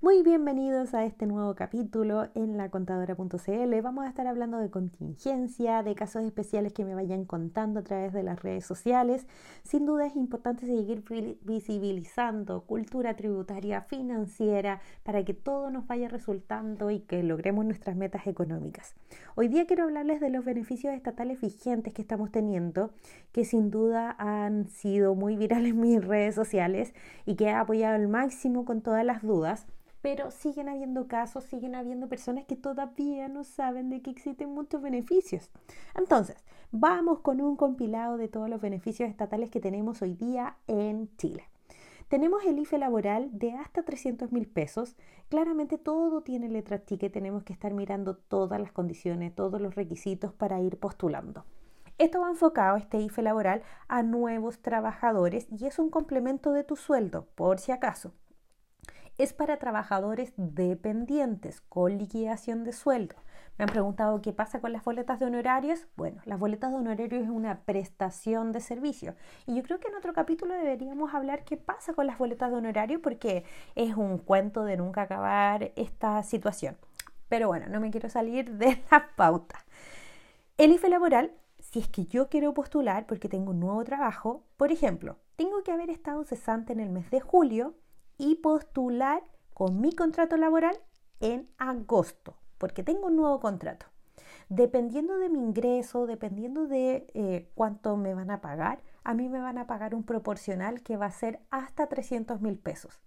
Muy bienvenidos a este nuevo capítulo en la contadora.cl. Vamos a estar hablando de contingencia, de casos especiales que me vayan contando a través de las redes sociales. Sin duda es importante seguir visibilizando cultura tributaria, financiera, para que todo nos vaya resultando y que logremos nuestras metas económicas. Hoy día quiero hablarles de los beneficios estatales vigentes que estamos teniendo, que sin duda han sido muy virales en mis redes sociales y que he apoyado al máximo con todas las dudas pero siguen habiendo casos, siguen habiendo personas que todavía no saben de que existen muchos beneficios. Entonces, vamos con un compilado de todos los beneficios estatales que tenemos hoy día en Chile. Tenemos el IFE laboral de hasta 300 mil pesos. Claramente todo tiene letra chica tenemos que estar mirando todas las condiciones, todos los requisitos para ir postulando. Esto va enfocado, este IFE laboral, a nuevos trabajadores y es un complemento de tu sueldo, por si acaso es para trabajadores dependientes con liquidación de sueldo. Me han preguntado qué pasa con las boletas de honorarios. Bueno, las boletas de honorarios es una prestación de servicio. Y yo creo que en otro capítulo deberíamos hablar qué pasa con las boletas de honorario porque es un cuento de nunca acabar esta situación. Pero bueno, no me quiero salir de la pauta. El IFE laboral, si es que yo quiero postular porque tengo un nuevo trabajo, por ejemplo, tengo que haber estado cesante en el mes de julio y postular con mi contrato laboral en agosto, porque tengo un nuevo contrato. Dependiendo de mi ingreso, dependiendo de eh, cuánto me van a pagar, a mí me van a pagar un proporcional que va a ser hasta 300 mil pesos.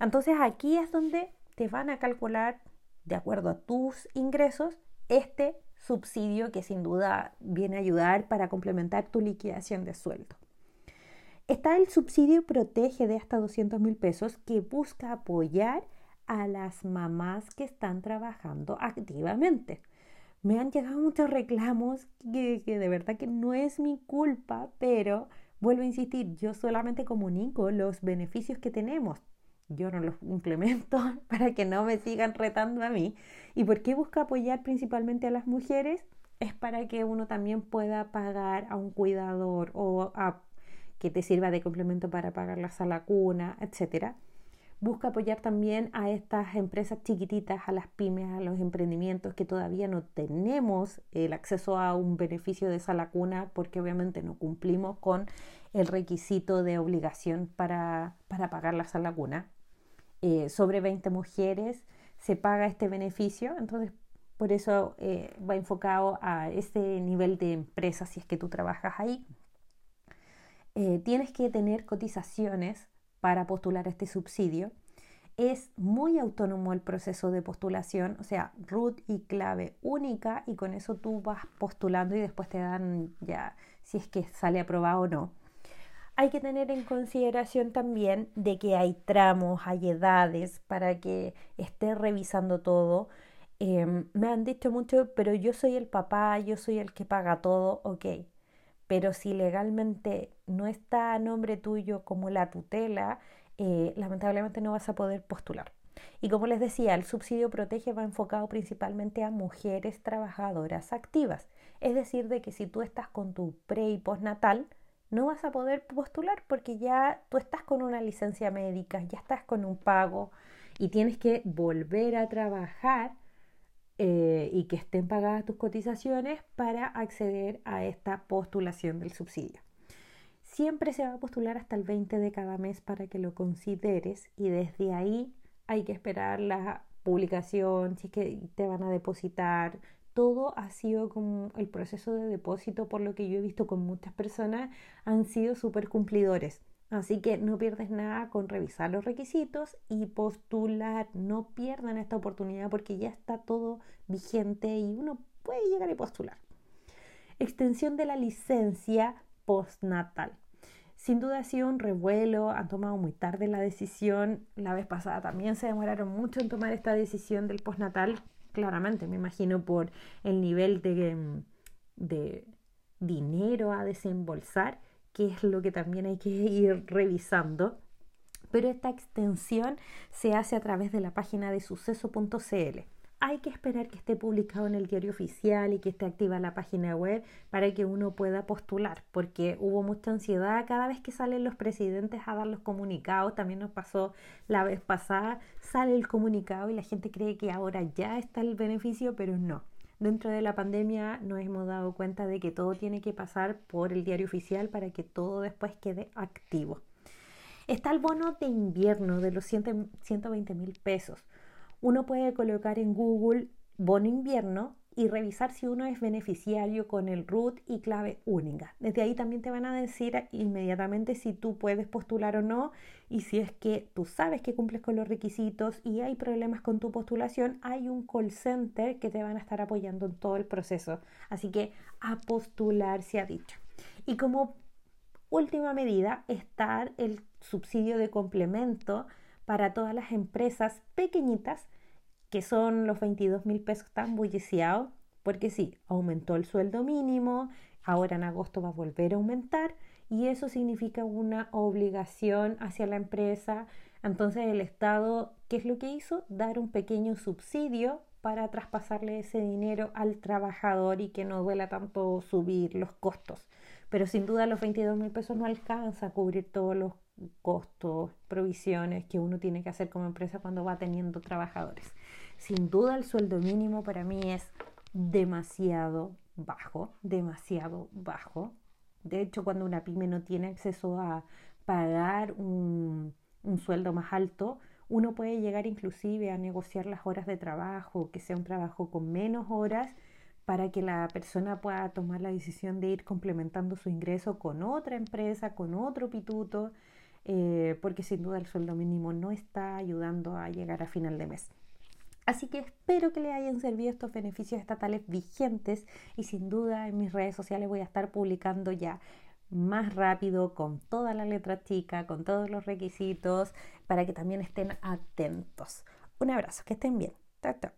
Entonces aquí es donde te van a calcular, de acuerdo a tus ingresos, este subsidio que sin duda viene a ayudar para complementar tu liquidación de sueldo. Está el subsidio Protege de hasta 200 mil pesos que busca apoyar a las mamás que están trabajando activamente. Me han llegado muchos reclamos que, que de verdad que no es mi culpa, pero vuelvo a insistir, yo solamente comunico los beneficios que tenemos. Yo no los implemento para que no me sigan retando a mí. ¿Y por qué busca apoyar principalmente a las mujeres? Es para que uno también pueda pagar a un cuidador o a que te sirva de complemento para pagar la sala cuna, etc. Busca apoyar también a estas empresas chiquititas, a las pymes, a los emprendimientos que todavía no tenemos el acceso a un beneficio de sala cuna porque obviamente no cumplimos con el requisito de obligación para, pagar la sala cuna. Eh, sobre 20 mujeres se paga este beneficio, entonces por eso eh, va enfocado a ese nivel de empresa si es que tú trabajas ahí. Eh, tienes que tener cotizaciones para postular este subsidio. Es muy autónomo el proceso de postulación, o sea, root y clave única y con eso tú vas postulando y después te dan ya si es que sale aprobado o no. Hay que tener en consideración también de que hay tramos, hay edades para que esté revisando todo. Em, me han dicho mucho, pero yo soy el papá, yo soy el que paga todo, ok pero si legalmente no está a nombre tuyo como la tutela, eh, lamentablemente no vas a poder postular. Y como les decía, el subsidio protege va enfocado principalmente a mujeres trabajadoras activas. Es decir, de que si tú estás con tu pre y postnatal, no vas a poder postular porque ya tú estás con una licencia médica, ya estás con un pago y tienes que volver a trabajar eh, y que estén pagadas tus cotizaciones para acceder a esta postulación del subsidio. Siempre se va a postular hasta el 20 de cada mes para que lo consideres y desde ahí hay que esperar la publicación, si es que te van a depositar. Todo ha sido como el proceso de depósito, por lo que yo he visto con muchas personas, han sido súper cumplidores. Así que no pierdes nada con revisar los requisitos y postular. No pierdan esta oportunidad porque ya está todo vigente y uno puede llegar a postular. Extensión de la licencia postnatal. Sin duda ha sido un revuelo, han tomado muy tarde la decisión. La vez pasada también se demoraron mucho en tomar esta decisión del postnatal. Claramente, me imagino por el nivel de, de dinero a desembolsar que es lo que también hay que ir revisando. Pero esta extensión se hace a través de la página de suceso.cl. hay que esperar que esté publicado en el diario oficial y que esté activa la página web para que uno pueda postular, porque hubo mucha ansiedad cada vez que salen los presidentes a dar los comunicados, también nos pasó la vez pasada, sale el comunicado y la gente cree que ahora ya está el beneficio, pero no. Dentro de la pandemia nos hemos dado cuenta de que todo tiene que pasar por el diario oficial para que todo después quede activo. Está el bono de invierno de los 120 mil pesos uno puede colocar en Google bono invierno y revisar si uno es beneficiario con el root y clave única. Desde ahí también te van a decir inmediatamente si tú puedes postular o no y si es que tú sabes que cumples con los requisitos y hay problemas con tu postulación, hay un call center que te van a estar apoyando en todo el proceso. Así que a postular se ha dicho. Y como última medida está el subsidio de complemento para todas las empresas pequeñitas, que son los 22 mil pesos tan bulliciados, porque sí, aumentó el sueldo mínimo, ahora en agosto va a volver a aumentar y eso significa una obligación hacia la empresa. Entonces el Estado, ¿qué es lo que hizo? Dar un pequeño subsidio para traspasarle ese dinero al trabajador y que no duela tanto subir los costos. Pero sin duda los 22 mil pesos no alcanza a cubrir todos los costos, provisiones que uno tiene que hacer como empresa cuando va teniendo trabajadores. Sin duda el sueldo mínimo para mí es demasiado bajo, demasiado bajo. De hecho, cuando una pyme no tiene acceso a pagar un, sueldo más alto, uno puede llegar inclusive a negociar las horas de trabajo, que sea un trabajo con menos horas, para que la persona pueda tomar la decisión de ir complementando su ingreso con otra empresa, con otro pituto, eh, porque sin duda el sueldo mínimo no está ayudando a llegar a final de mes. Así que espero que le hayan servido estos beneficios estatales vigentes y sin duda en mis redes sociales voy a estar publicando ya más rápido, con toda la letra chica, con todos los requisitos, para que también estén atentos. Un abrazo, que estén bien. Chao,